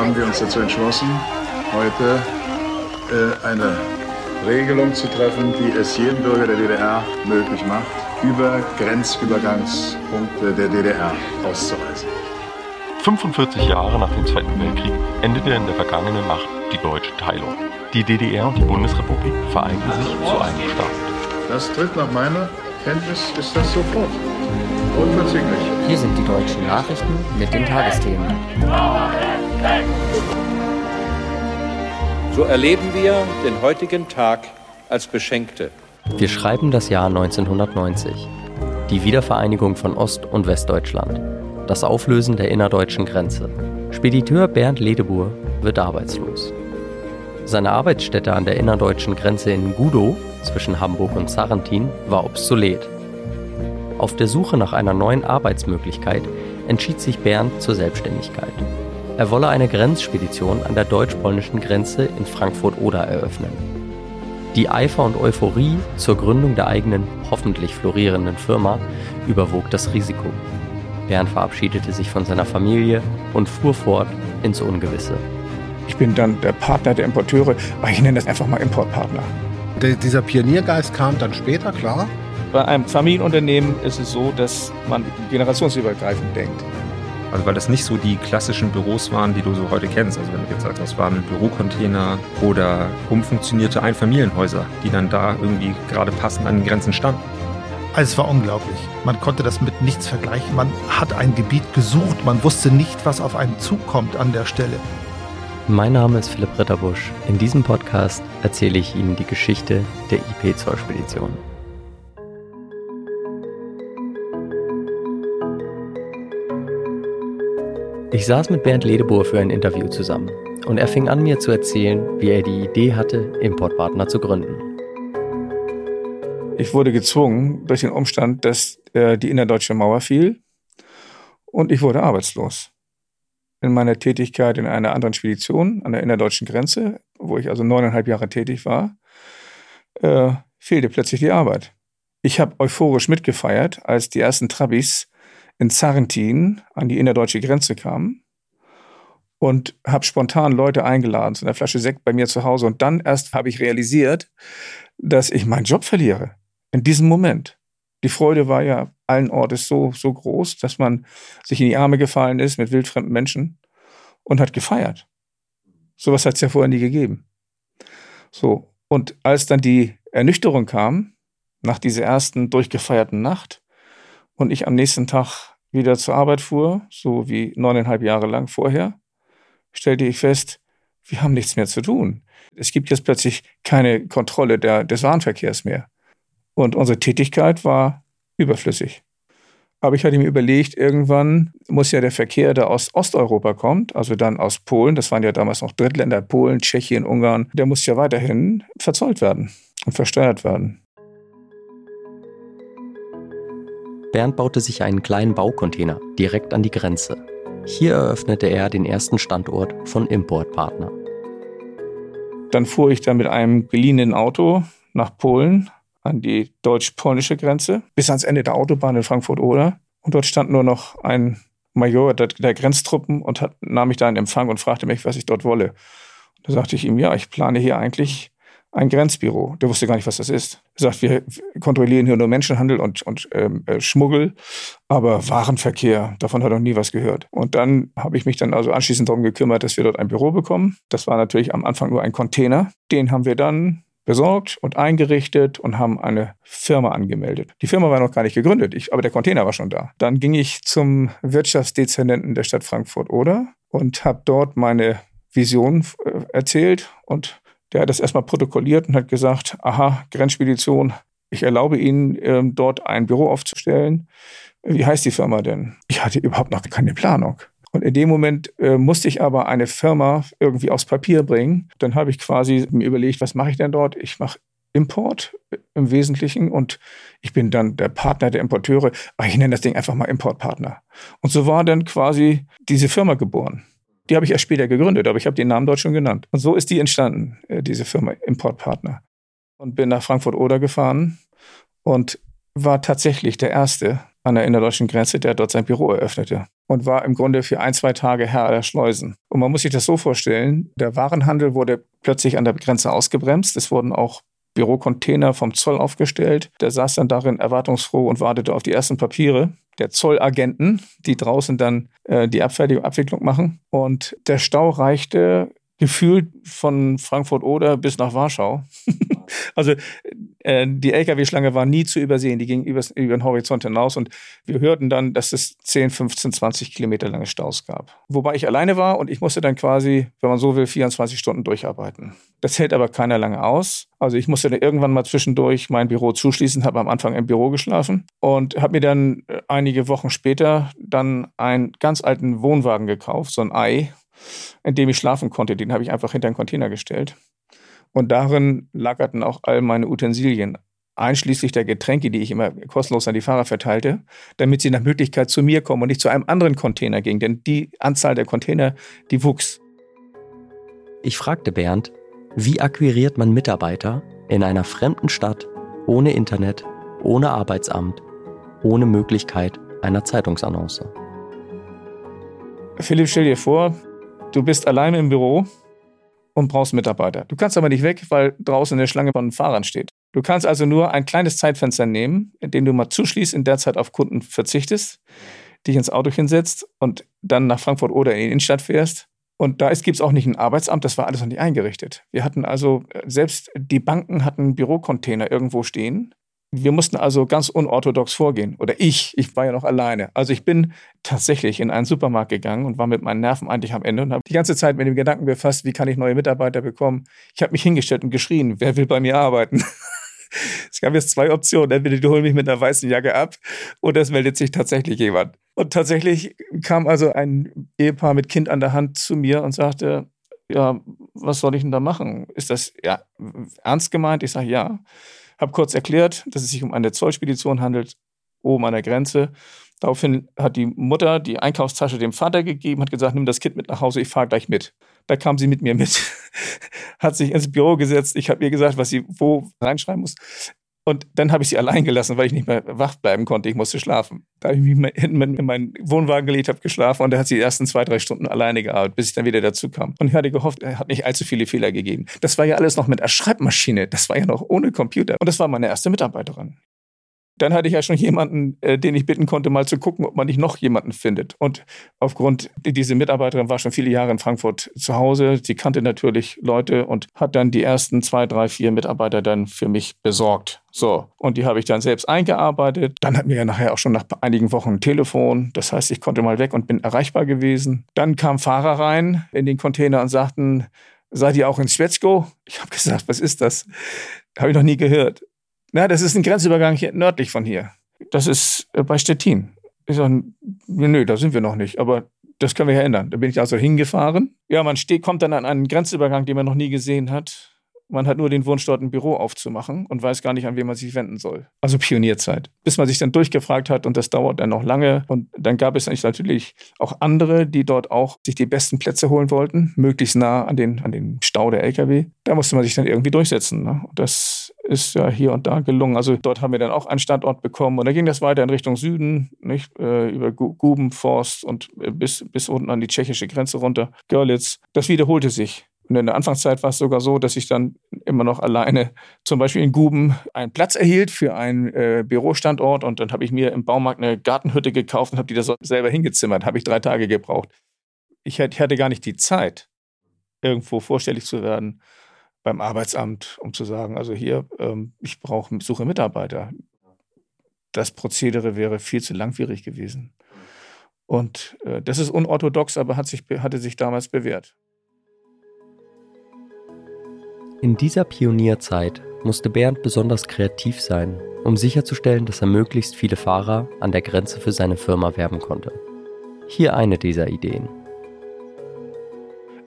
haben wir uns dazu entschlossen, heute äh, eine Regelung zu treffen, die es jedem Bürger der DDR möglich macht, über Grenzübergangspunkte der DDR auszureisen. 45 Jahre nach dem Zweiten Weltkrieg endete in der vergangenen Nacht die deutsche Teilung. Die DDR und die Bundesrepublik vereinten sich zu einem Staat. Das tritt nach meiner Kenntnis ist das sofort. Unverzüglich. Hier sind die deutschen Nachrichten mit den Tagesthemen. So erleben wir den heutigen Tag als Beschenkte. Wir schreiben das Jahr 1990. Die Wiedervereinigung von Ost- und Westdeutschland. Das Auflösen der innerdeutschen Grenze. Spediteur Bernd Ledebur wird arbeitslos. Seine Arbeitsstätte an der innerdeutschen Grenze in Gudow zwischen Hamburg und Sarrentin war obsolet. Auf der Suche nach einer neuen Arbeitsmöglichkeit entschied sich Bernd zur Selbstständigkeit. Er wolle eine Grenzspedition an der deutsch-polnischen Grenze in Frankfurt-Oder eröffnen. Die Eifer und Euphorie zur Gründung der eigenen, hoffentlich florierenden Firma überwog das Risiko. Bernd verabschiedete sich von seiner Familie und fuhr fort ins Ungewisse. Ich bin dann der Partner der Importeure, aber ich nenne das einfach mal Importpartner. Der, dieser Pioniergeist kam dann später, klar. Bei einem Familienunternehmen ist es so, dass man generationsübergreifend denkt. Also weil das nicht so die klassischen Büros waren, die du so heute kennst. Also wenn du jetzt sagst, das waren Bürocontainer oder umfunktionierte Einfamilienhäuser, die dann da irgendwie gerade passend an den Grenzen standen. Also es war unglaublich. Man konnte das mit nichts vergleichen. Man hat ein Gebiet gesucht. Man wusste nicht, was auf einen zukommt an der Stelle. Mein Name ist Philipp Ritterbusch. In diesem Podcast erzähle ich Ihnen die Geschichte der IP-Zollspedition. Ich saß mit Bernd Ledebohr für ein Interview zusammen und er fing an mir zu erzählen, wie er die Idee hatte, Importpartner zu gründen. Ich wurde gezwungen durch den Umstand, dass äh, die innerdeutsche Mauer fiel und ich wurde arbeitslos. In meiner Tätigkeit in einer anderen Spedition an der innerdeutschen Grenze, wo ich also neuneinhalb Jahre tätig war, äh, fehlte plötzlich die Arbeit. Ich habe euphorisch mitgefeiert, als die ersten Trabis in Zarrentin an die innerdeutsche Grenze kam und habe spontan Leute eingeladen zu einer Flasche Sekt bei mir zu Hause. Und dann erst habe ich realisiert, dass ich meinen Job verliere. In diesem Moment. Die Freude war ja allen Ortes so, so groß, dass man sich in die Arme gefallen ist mit wildfremden Menschen und hat gefeiert. Sowas hat es ja vorher nie gegeben. So. Und als dann die Ernüchterung kam, nach dieser ersten durchgefeierten Nacht, und ich am nächsten Tag wieder zur Arbeit fuhr, so wie neuneinhalb Jahre lang vorher, stellte ich fest, wir haben nichts mehr zu tun. Es gibt jetzt plötzlich keine Kontrolle der, des Warenverkehrs mehr. Und unsere Tätigkeit war überflüssig. Aber ich hatte mir überlegt, irgendwann muss ja der Verkehr, der aus Osteuropa kommt, also dann aus Polen, das waren ja damals noch Drittländer, Polen, Tschechien, Ungarn, der muss ja weiterhin verzollt werden und versteuert werden. Bernd baute sich einen kleinen Baucontainer direkt an die Grenze. Hier eröffnete er den ersten Standort von Importpartner. Dann fuhr ich dann mit einem geliehenen Auto nach Polen an die deutsch-polnische Grenze bis ans Ende der Autobahn in Frankfurt-Oder. Und dort stand nur noch ein Major der, der Grenztruppen und hat, nahm mich da in Empfang und fragte mich, was ich dort wolle. Da sagte ich ihm, ja, ich plane hier eigentlich ein Grenzbüro. Der wusste gar nicht, was das ist. Er sagt, wir kontrollieren hier nur Menschenhandel und, und ähm, äh, Schmuggel, aber Warenverkehr, davon hat er noch nie was gehört. Und dann habe ich mich dann also anschließend darum gekümmert, dass wir dort ein Büro bekommen. Das war natürlich am Anfang nur ein Container. Den haben wir dann besorgt und eingerichtet und haben eine Firma angemeldet. Die Firma war noch gar nicht gegründet, ich, aber der Container war schon da. Dann ging ich zum Wirtschaftsdezernenten der Stadt Frankfurt-Oder und habe dort meine Vision äh, erzählt und der hat das erstmal protokolliert und hat gesagt, aha, Grenzspedition, ich erlaube Ihnen, ähm, dort ein Büro aufzustellen. Wie heißt die Firma denn? Ich hatte überhaupt noch keine Planung. Und in dem Moment äh, musste ich aber eine Firma irgendwie aufs Papier bringen. Dann habe ich quasi mir überlegt, was mache ich denn dort? Ich mache Import äh, im Wesentlichen und ich bin dann der Partner der Importeure. Aber ich nenne das Ding einfach mal Importpartner. Und so war dann quasi diese Firma geboren. Die habe ich erst später gegründet, aber ich habe den Namen dort schon genannt. Und so ist die entstanden, äh, diese Firma Importpartner. Und bin nach Frankfurt-Oder gefahren und war tatsächlich der Erste an der innerdeutschen Grenze, der dort sein Büro eröffnete. Und war im Grunde für ein, zwei Tage Herr aller Schleusen. Und man muss sich das so vorstellen, der Warenhandel wurde plötzlich an der Grenze ausgebremst. Es wurden auch Bürocontainer vom Zoll aufgestellt. Der saß dann darin erwartungsfroh und wartete auf die ersten Papiere der Zollagenten, die draußen dann äh, die Abfertigung, Abwicklung machen. Und der Stau reichte gefühlt von Frankfurt oder bis nach Warschau. also äh, die Lkw-Schlange war nie zu übersehen, die ging über, über den Horizont hinaus und wir hörten dann, dass es 10, 15, 20 Kilometer lange Staus gab. Wobei ich alleine war und ich musste dann quasi, wenn man so will, 24 Stunden durcharbeiten. Das hält aber keiner lange aus. Also ich musste dann irgendwann mal zwischendurch mein Büro zuschließen, habe am Anfang im Büro geschlafen und habe mir dann äh, einige Wochen später dann einen ganz alten Wohnwagen gekauft, so ein Ei, in dem ich schlafen konnte. Den habe ich einfach hinter einen Container gestellt. Und darin lagerten auch all meine Utensilien, einschließlich der Getränke, die ich immer kostenlos an die Fahrer verteilte, damit sie nach Möglichkeit zu mir kommen und nicht zu einem anderen Container gingen. Denn die Anzahl der Container, die wuchs. Ich fragte Bernd, wie akquiriert man Mitarbeiter in einer fremden Stadt, ohne Internet, ohne Arbeitsamt, ohne Möglichkeit einer Zeitungsannonce? Philipp, stell dir vor, Du bist alleine im Büro und brauchst Mitarbeiter. Du kannst aber nicht weg, weil draußen eine Schlange von Fahrern steht. Du kannst also nur ein kleines Zeitfenster nehmen, in dem du mal zuschließt, in der Zeit auf Kunden verzichtest, dich ins Auto hinsetzt und dann nach Frankfurt oder in die Innenstadt fährst. Und da gibt es auch nicht ein Arbeitsamt, das war alles noch nicht eingerichtet. Wir hatten also, selbst die Banken hatten Bürocontainer irgendwo stehen wir mussten also ganz unorthodox vorgehen. Oder ich, ich war ja noch alleine. Also ich bin tatsächlich in einen Supermarkt gegangen und war mit meinen Nerven eigentlich am Ende und habe die ganze Zeit mit dem Gedanken befasst, wie kann ich neue Mitarbeiter bekommen. Ich habe mich hingestellt und geschrien, wer will bei mir arbeiten? es gab jetzt zwei Optionen. Entweder die holen mich mit einer weißen Jacke ab oder es meldet sich tatsächlich jemand. Und tatsächlich kam also ein Ehepaar mit Kind an der Hand zu mir und sagte, ja, was soll ich denn da machen? Ist das ja ernst gemeint? Ich sage ja. Habe kurz erklärt, dass es sich um eine Zollspedition handelt, oben an der Grenze. Daraufhin hat die Mutter die Einkaufstasche dem Vater gegeben, hat gesagt, nimm das Kind mit nach Hause, ich fahre gleich mit. Da kam sie mit mir mit, hat sich ins Büro gesetzt. Ich habe ihr gesagt, was sie wo reinschreiben muss. Und dann habe ich sie allein gelassen, weil ich nicht mehr wach bleiben konnte. Ich musste schlafen. Da habe ich mich hinten in meinen Wohnwagen gelegt, habe geschlafen und da hat sie die ersten zwei, drei Stunden alleine gearbeitet, bis ich dann wieder dazu kam. Und ich hatte gehofft, er hat nicht allzu viele Fehler gegeben. Das war ja alles noch mit einer Schreibmaschine. Das war ja noch ohne Computer. Und das war meine erste Mitarbeiterin. Dann hatte ich ja schon jemanden, äh, den ich bitten konnte, mal zu gucken, ob man nicht noch jemanden findet. Und aufgrund, diese Mitarbeiterin war schon viele Jahre in Frankfurt zu Hause. Sie kannte natürlich Leute und hat dann die ersten zwei, drei, vier Mitarbeiter dann für mich besorgt. So, und die habe ich dann selbst eingearbeitet. Dann hatten wir ja nachher auch schon nach einigen Wochen ein Telefon. Das heißt, ich konnte mal weg und bin erreichbar gewesen. Dann kamen Fahrer rein in den Container und sagten, seid ihr auch in Schwetzko? Ich habe gesagt, was ist das? Habe ich noch nie gehört. Na, das ist ein Grenzübergang hier nördlich von hier. Das ist äh, bei Stettin. Ich sage, nö, da sind wir noch nicht, aber das können wir ja ändern. Da bin ich also hingefahren. Ja, man steht, kommt dann an einen Grenzübergang, den man noch nie gesehen hat. Man hat nur den Wunsch, dort ein Büro aufzumachen und weiß gar nicht, an wen man sich wenden soll. Also Pionierzeit. Bis man sich dann durchgefragt hat und das dauert dann noch lange. Und dann gab es natürlich auch andere, die dort auch sich die besten Plätze holen wollten, möglichst nah an den, an den Stau der Lkw. Da musste man sich dann irgendwie durchsetzen. Ne? Das ist ja hier und da gelungen. Also dort haben wir dann auch einen Standort bekommen und dann ging das weiter in Richtung Süden, nicht? Äh, über Gubenforst und äh, bis, bis unten an die tschechische Grenze runter, Görlitz. Das wiederholte sich. Und in der Anfangszeit war es sogar so, dass ich dann immer noch alleine zum Beispiel in Guben einen Platz erhielt für einen äh, Bürostandort und dann habe ich mir im Baumarkt eine Gartenhütte gekauft und habe die da selber hingezimmert. Habe ich drei Tage gebraucht. Ich hatte gar nicht die Zeit, irgendwo vorstellig zu werden beim Arbeitsamt, um zu sagen, also hier, ähm, ich brauche, suche Mitarbeiter. Das Prozedere wäre viel zu langwierig gewesen. Und äh, das ist unorthodox, aber hat sich, hatte sich damals bewährt. In dieser Pionierzeit musste Bernd besonders kreativ sein, um sicherzustellen, dass er möglichst viele Fahrer an der Grenze für seine Firma werben konnte. Hier eine dieser Ideen.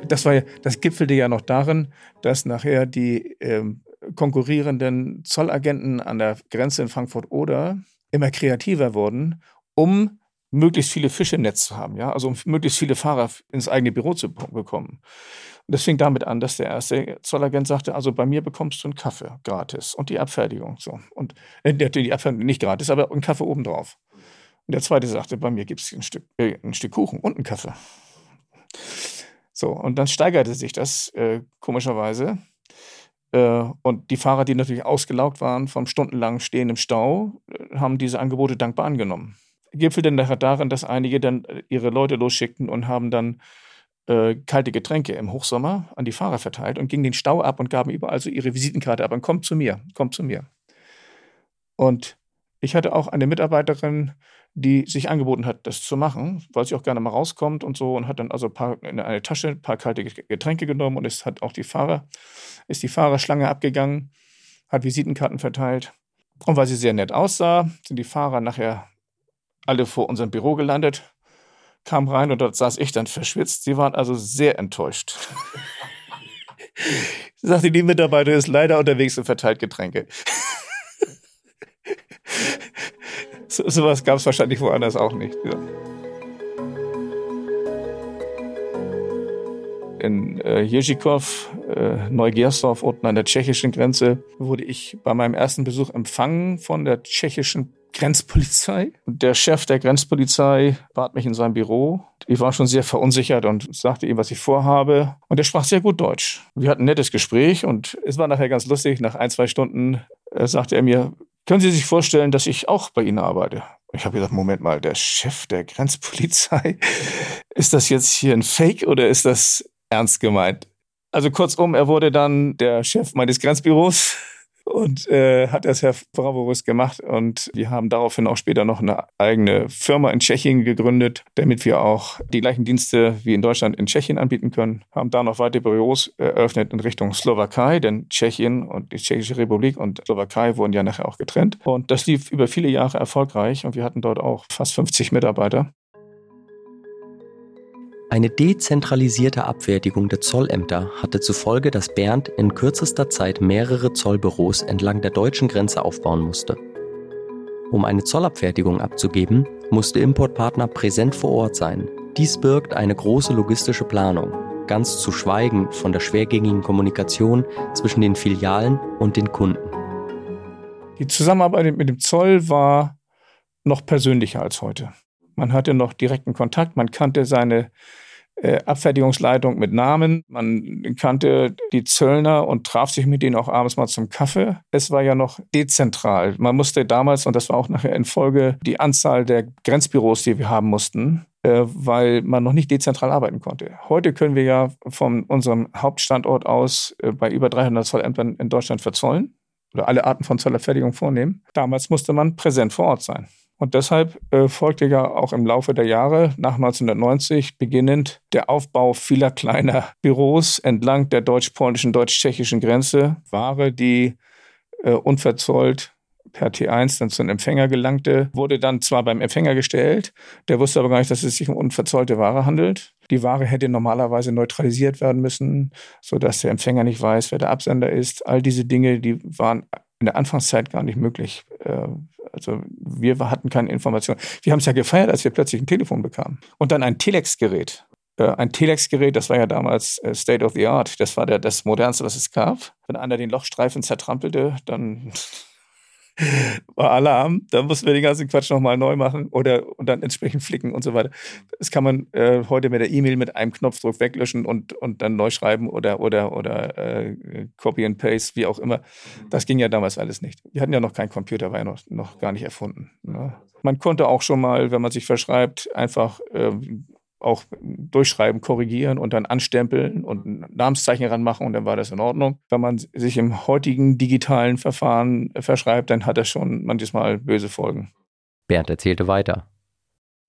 Das, war ja, das gipfelte ja noch darin, dass nachher die ähm, konkurrierenden Zollagenten an der Grenze in Frankfurt-Oder immer kreativer wurden, um möglichst viele Fische im Netz zu haben, ja, also um möglichst viele Fahrer ins eigene Büro zu bekommen. Und das fing damit an, dass der erste Zollagent sagte, also bei mir bekommst du einen Kaffee gratis und die Abfertigung so. Und äh, die Abfertigung nicht gratis, aber einen Kaffee obendrauf. Und der zweite sagte, bei mir gibt es ein Stück, äh, ein Stück Kuchen und einen Kaffee. So, und dann steigerte sich das äh, komischerweise. Äh, und die Fahrer, die natürlich ausgelaugt waren vom stundenlangen Stehen im Stau, äh, haben diese Angebote dankbar angenommen. Gipfelte nachher darin, dass einige dann äh, ihre Leute losschickten und haben dann äh, kalte Getränke im Hochsommer an die Fahrer verteilt und gingen den Stau ab und gaben überall so ihre Visitenkarte ab und kommt zu mir, kommt zu mir. Und ich hatte auch eine Mitarbeiterin, die sich angeboten hat, das zu machen, weil sie auch gerne mal rauskommt und so und hat dann also ein paar, in eine Tasche ein paar kalte Getränke genommen und es hat auch die Fahrer, ist die Fahrerschlange abgegangen, hat Visitenkarten verteilt. Und weil sie sehr nett aussah, sind die Fahrer nachher alle vor unserem Büro gelandet, kam rein und dort saß ich dann verschwitzt. Sie waren also sehr enttäuscht. Sie sagte, die Mitarbeiter ist leider unterwegs und verteilt Getränke. So, sowas gab es wahrscheinlich woanders auch nicht. Ja. in äh, Ježikov, äh, Neugersdorf, unten an der tschechischen Grenze, wurde ich bei meinem ersten Besuch empfangen von der tschechischen Grenzpolizei. Der Chef der Grenzpolizei bat mich in sein Büro. Ich war schon sehr verunsichert und sagte ihm, was ich vorhabe. Und er sprach sehr gut Deutsch. Wir hatten ein nettes Gespräch und es war nachher ganz lustig. Nach ein, zwei Stunden äh, sagte er mir, können Sie sich vorstellen, dass ich auch bei Ihnen arbeite? Ich habe gesagt, Moment mal, der Chef der Grenzpolizei, ist das jetzt hier ein Fake oder ist das ernst gemeint? Also kurzum, er wurde dann der Chef meines Grenzbüros und äh, hat das Herr Bravoris gemacht. Und wir haben daraufhin auch später noch eine eigene Firma in Tschechien gegründet, damit wir auch die gleichen Dienste wie in Deutschland in Tschechien anbieten können. Haben da noch weitere Büros eröffnet in Richtung Slowakei, denn Tschechien und die Tschechische Republik und Slowakei wurden ja nachher auch getrennt. Und das lief über viele Jahre erfolgreich und wir hatten dort auch fast 50 Mitarbeiter. Eine dezentralisierte Abfertigung der Zollämter hatte zur Folge, dass Bernd in kürzester Zeit mehrere Zollbüros entlang der deutschen Grenze aufbauen musste. Um eine Zollabfertigung abzugeben, musste Importpartner präsent vor Ort sein. Dies birgt eine große logistische Planung, ganz zu schweigen von der schwergängigen Kommunikation zwischen den Filialen und den Kunden. Die Zusammenarbeit mit dem Zoll war noch persönlicher als heute. Man hatte noch direkten Kontakt, man kannte seine äh, Abfertigungsleitung mit Namen. Man kannte die Zöllner und traf sich mit denen auch abends mal zum Kaffee. Es war ja noch dezentral. Man musste damals, und das war auch nachher in Folge, die Anzahl der Grenzbüros, die wir haben mussten, äh, weil man noch nicht dezentral arbeiten konnte. Heute können wir ja von unserem Hauptstandort aus äh, bei über 300 Zollämtern in Deutschland verzollen oder alle Arten von Zollerfertigung vornehmen. Damals musste man präsent vor Ort sein. Und deshalb äh, folgte ja auch im Laufe der Jahre nach 1990 beginnend der Aufbau vieler kleiner Büros entlang der deutsch-polnischen, deutsch-tschechischen Grenze. Ware, die äh, unverzollt per T1 dann zum Empfänger gelangte, wurde dann zwar beim Empfänger gestellt, der wusste aber gar nicht, dass es sich um unverzollte Ware handelt. Die Ware hätte normalerweise neutralisiert werden müssen, sodass der Empfänger nicht weiß, wer der Absender ist. All diese Dinge, die waren in der Anfangszeit gar nicht möglich. Äh, also wir hatten keine Information. Wir haben es ja gefeiert, als wir plötzlich ein Telefon bekamen. Und dann ein Telex-Gerät. Äh, ein Telex-Gerät, das war ja damals äh, State of the Art. Das war der, das modernste, was es gab. Wenn einer den Lochstreifen zertrampelte, dann war Alarm. Da mussten wir den ganzen Quatsch nochmal neu machen oder und dann entsprechend flicken und so weiter. Das kann man äh, heute mit der E-Mail mit einem Knopfdruck weglöschen und, und dann neu schreiben oder, oder, oder äh, Copy and Paste, wie auch immer. Das ging ja damals alles nicht. Wir hatten ja noch keinen Computer, war ja noch, noch gar nicht erfunden. Ne? Man konnte auch schon mal, wenn man sich verschreibt, einfach äh, auch durchschreiben, korrigieren und dann anstempeln und ein Namenszeichen ranmachen und dann war das in Ordnung. Wenn man sich im heutigen digitalen Verfahren verschreibt, dann hat das schon manches Mal böse Folgen. Bernd erzählte weiter.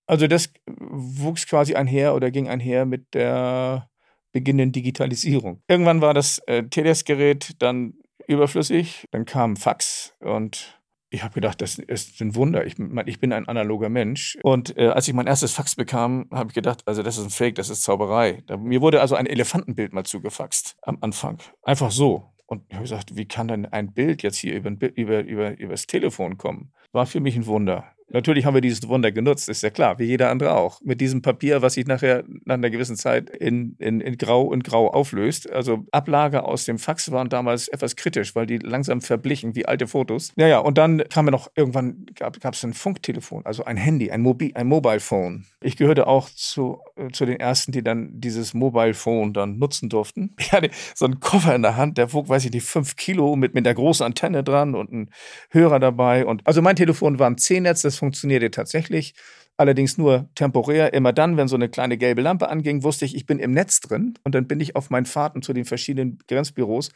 Also das wuchs quasi einher oder ging einher mit der beginnenden Digitalisierung. Irgendwann war das äh, Telex-Gerät dann überflüssig, dann kam Fax und ich habe gedacht, das ist ein Wunder. Ich, ich bin ein analoger Mensch. Und äh, als ich mein erstes Fax bekam, habe ich gedacht, also das ist ein Fake, das ist Zauberei. Da, mir wurde also ein Elefantenbild mal zugefaxt am Anfang. Einfach so. Und ich habe gesagt, wie kann denn ein Bild jetzt hier über, über, über, über das Telefon kommen? War für mich ein Wunder. Natürlich haben wir dieses Wunder genutzt, ist ja klar, wie jeder andere auch. Mit diesem Papier, was sich nachher nach einer gewissen Zeit in, in, in Grau und Grau auflöst. Also Ablage aus dem Fax waren damals etwas kritisch, weil die langsam verblichen wie alte Fotos. Naja, und dann kam ja noch, irgendwann gab es ein Funktelefon, also ein Handy, ein, Mobi ein Mobile Phone. Ich gehörte auch zu, äh, zu den ersten, die dann dieses Mobile Phone dann nutzen durften. Ich hatte so einen Koffer in der Hand, der wog, weiß ich nicht, fünf Kilo mit, mit der großen Antenne dran und ein Hörer dabei. Und also mein Telefon war ein C-Netz, das funktionierte tatsächlich. Allerdings nur temporär. Immer dann, wenn so eine kleine gelbe Lampe anging, wusste ich, ich bin im Netz drin. Und dann bin ich auf meinen Fahrten zu den verschiedenen Grenzbüros,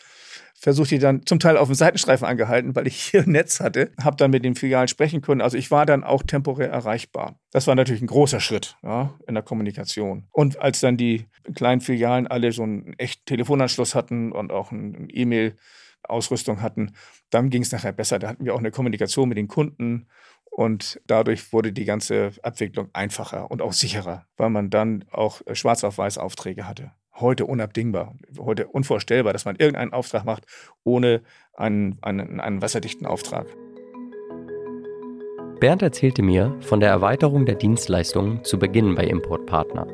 versuchte ich dann zum Teil auf dem Seitenstreifen angehalten, weil ich hier Netz hatte, habe dann mit den Filialen sprechen können. Also ich war dann auch temporär erreichbar. Das war natürlich ein großer Schritt ja, in der Kommunikation. Und als dann die kleinen Filialen alle so einen echten Telefonanschluss hatten und auch ein E-Mail, Ausrüstung hatten, dann ging es nachher besser. Da hatten wir auch eine Kommunikation mit den Kunden und dadurch wurde die ganze Abwicklung einfacher und auch sicherer, weil man dann auch äh, schwarz auf weiß Aufträge hatte. Heute unabdingbar, heute unvorstellbar, dass man irgendeinen Auftrag macht ohne einen, einen, einen wasserdichten Auftrag. Bernd erzählte mir von der Erweiterung der Dienstleistungen zu Beginn bei Importpartner.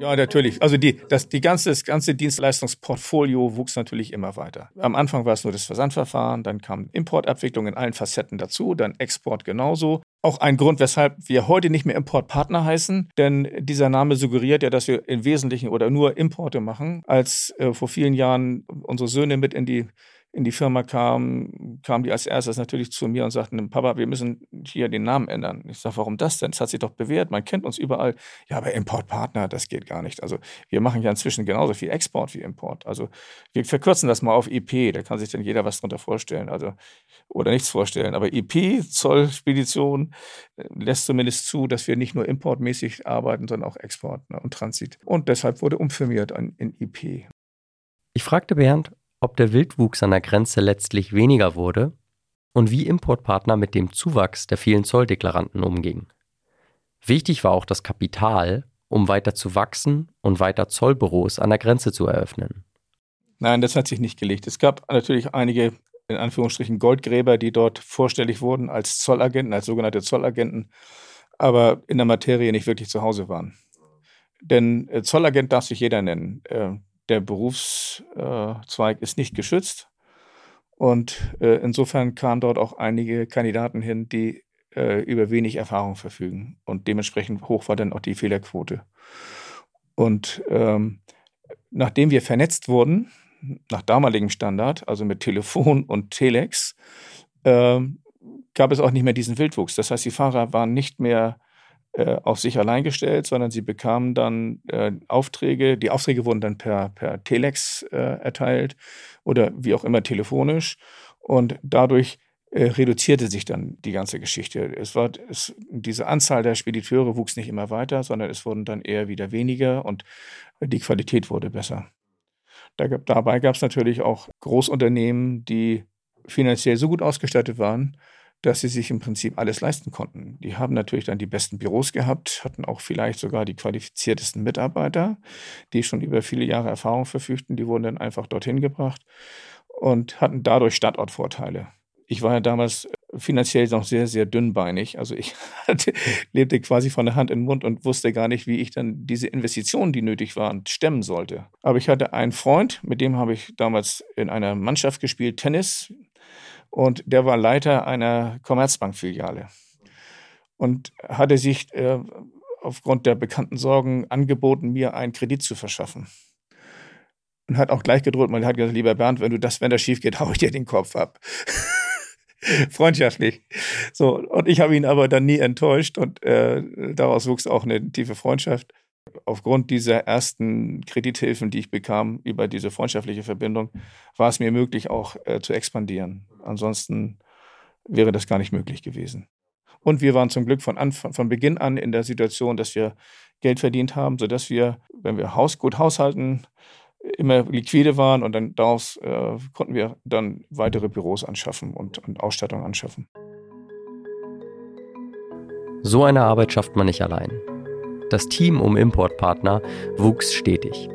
Ja, natürlich. Also die, das, die ganze, das ganze Dienstleistungsportfolio wuchs natürlich immer weiter. Am Anfang war es nur das Versandverfahren, dann kam Importabwicklung in allen Facetten dazu, dann Export genauso. Auch ein Grund, weshalb wir heute nicht mehr Importpartner heißen, denn dieser Name suggeriert ja, dass wir im Wesentlichen oder nur Importe machen. Als äh, vor vielen Jahren unsere Söhne mit in die in die Firma kam, kamen die als erstes natürlich zu mir und sagten, Papa, wir müssen hier den Namen ändern. Ich sage, warum das denn? Es hat sich doch bewährt, man kennt uns überall. Ja, aber Importpartner, das geht gar nicht. Also wir machen ja inzwischen genauso viel Export wie Import. Also wir verkürzen das mal auf IP, da kann sich dann jeder was drunter vorstellen. Also, oder nichts vorstellen. Aber IP, Zoll, Spedition, äh, lässt zumindest zu, dass wir nicht nur importmäßig arbeiten, sondern auch Export ne, und Transit. Und deshalb wurde umfirmiert in IP. Ich fragte Bernd, ob der Wildwuchs an der Grenze letztlich weniger wurde und wie Importpartner mit dem Zuwachs der vielen Zolldeklaranten umgingen. Wichtig war auch das Kapital, um weiter zu wachsen und weiter Zollbüros an der Grenze zu eröffnen. Nein, das hat sich nicht gelegt. Es gab natürlich einige, in Anführungsstrichen, Goldgräber, die dort vorstellig wurden als Zollagenten, als sogenannte Zollagenten, aber in der Materie nicht wirklich zu Hause waren. Denn äh, Zollagent darf sich jeder nennen. Der Berufszweig ist nicht geschützt. Und äh, insofern kamen dort auch einige Kandidaten hin, die äh, über wenig Erfahrung verfügen. Und dementsprechend hoch war dann auch die Fehlerquote. Und ähm, nachdem wir vernetzt wurden, nach damaligem Standard, also mit Telefon und Telex, äh, gab es auch nicht mehr diesen Wildwuchs. Das heißt, die Fahrer waren nicht mehr auf sich allein gestellt, sondern sie bekamen dann äh, Aufträge. Die Aufträge wurden dann per, per Telex äh, erteilt oder wie auch immer telefonisch. Und dadurch äh, reduzierte sich dann die ganze Geschichte. Es war, es, diese Anzahl der Spediteure wuchs nicht immer weiter, sondern es wurden dann eher wieder weniger und die Qualität wurde besser. Da dabei gab es natürlich auch Großunternehmen, die finanziell so gut ausgestattet waren, dass sie sich im Prinzip alles leisten konnten. Die haben natürlich dann die besten Büros gehabt, hatten auch vielleicht sogar die qualifiziertesten Mitarbeiter, die schon über viele Jahre Erfahrung verfügten. Die wurden dann einfach dorthin gebracht und hatten dadurch Standortvorteile. Ich war ja damals finanziell noch sehr, sehr dünnbeinig. Also ich hatte, lebte quasi von der Hand in den Mund und wusste gar nicht, wie ich dann diese Investitionen, die nötig waren, stemmen sollte. Aber ich hatte einen Freund, mit dem habe ich damals in einer Mannschaft gespielt, Tennis und der war Leiter einer Commerzbank-Filiale und hatte sich äh, aufgrund der bekannten Sorgen angeboten, mir einen Kredit zu verschaffen. Und hat auch gleich gedroht, man hat gesagt, lieber Bernd, wenn du das, wenn das schief geht, hau ich dir den Kopf ab. Freundschaftlich. So, und ich habe ihn aber dann nie enttäuscht und äh, daraus wuchs auch eine tiefe Freundschaft aufgrund dieser ersten Kredithilfen, die ich bekam, über diese freundschaftliche Verbindung, war es mir möglich, auch äh, zu expandieren. Ansonsten wäre das gar nicht möglich gewesen. Und wir waren zum Glück von, Anfang, von Beginn an in der Situation, dass wir Geld verdient haben, sodass wir, wenn wir Haus, gut haushalten, immer liquide waren und dann daraus äh, konnten wir dann weitere Büros anschaffen und, und Ausstattung anschaffen. So eine Arbeit schafft man nicht allein. Das Team um Importpartner wuchs stetig.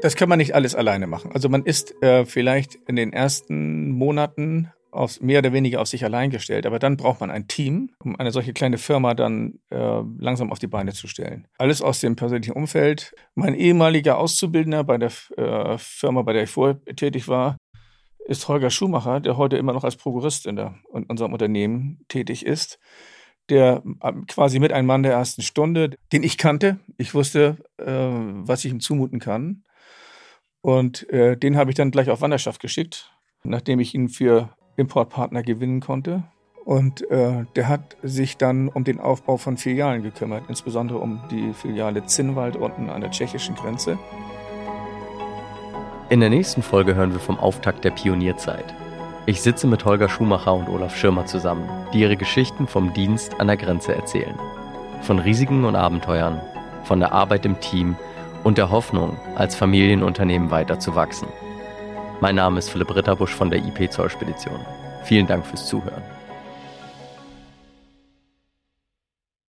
Das kann man nicht alles alleine machen. Also man ist äh, vielleicht in den ersten Monaten auf, mehr oder weniger auf sich allein gestellt. Aber dann braucht man ein Team, um eine solche kleine Firma dann äh, langsam auf die Beine zu stellen. Alles aus dem persönlichen Umfeld. Mein ehemaliger Auszubildender bei der äh, Firma, bei der ich vorher tätig war, ist Holger Schumacher, der heute immer noch als Prokurist in, der, in unserem Unternehmen tätig ist. Der äh, quasi mit einem Mann der ersten Stunde, den ich kannte. Ich wusste, äh, was ich ihm zumuten kann. Und äh, den habe ich dann gleich auf Wanderschaft geschickt, nachdem ich ihn für Importpartner gewinnen konnte. Und äh, der hat sich dann um den Aufbau von Filialen gekümmert, insbesondere um die Filiale Zinnwald unten an der tschechischen Grenze. In der nächsten Folge hören wir vom Auftakt der Pionierzeit. Ich sitze mit Holger Schumacher und Olaf Schirmer zusammen, die ihre Geschichten vom Dienst an der Grenze erzählen. Von Risiken und Abenteuern, von der Arbeit im Team und der Hoffnung, als Familienunternehmen weiter zu wachsen. Mein Name ist Philipp Ritterbusch von der IP Zollspedition. Vielen Dank fürs Zuhören.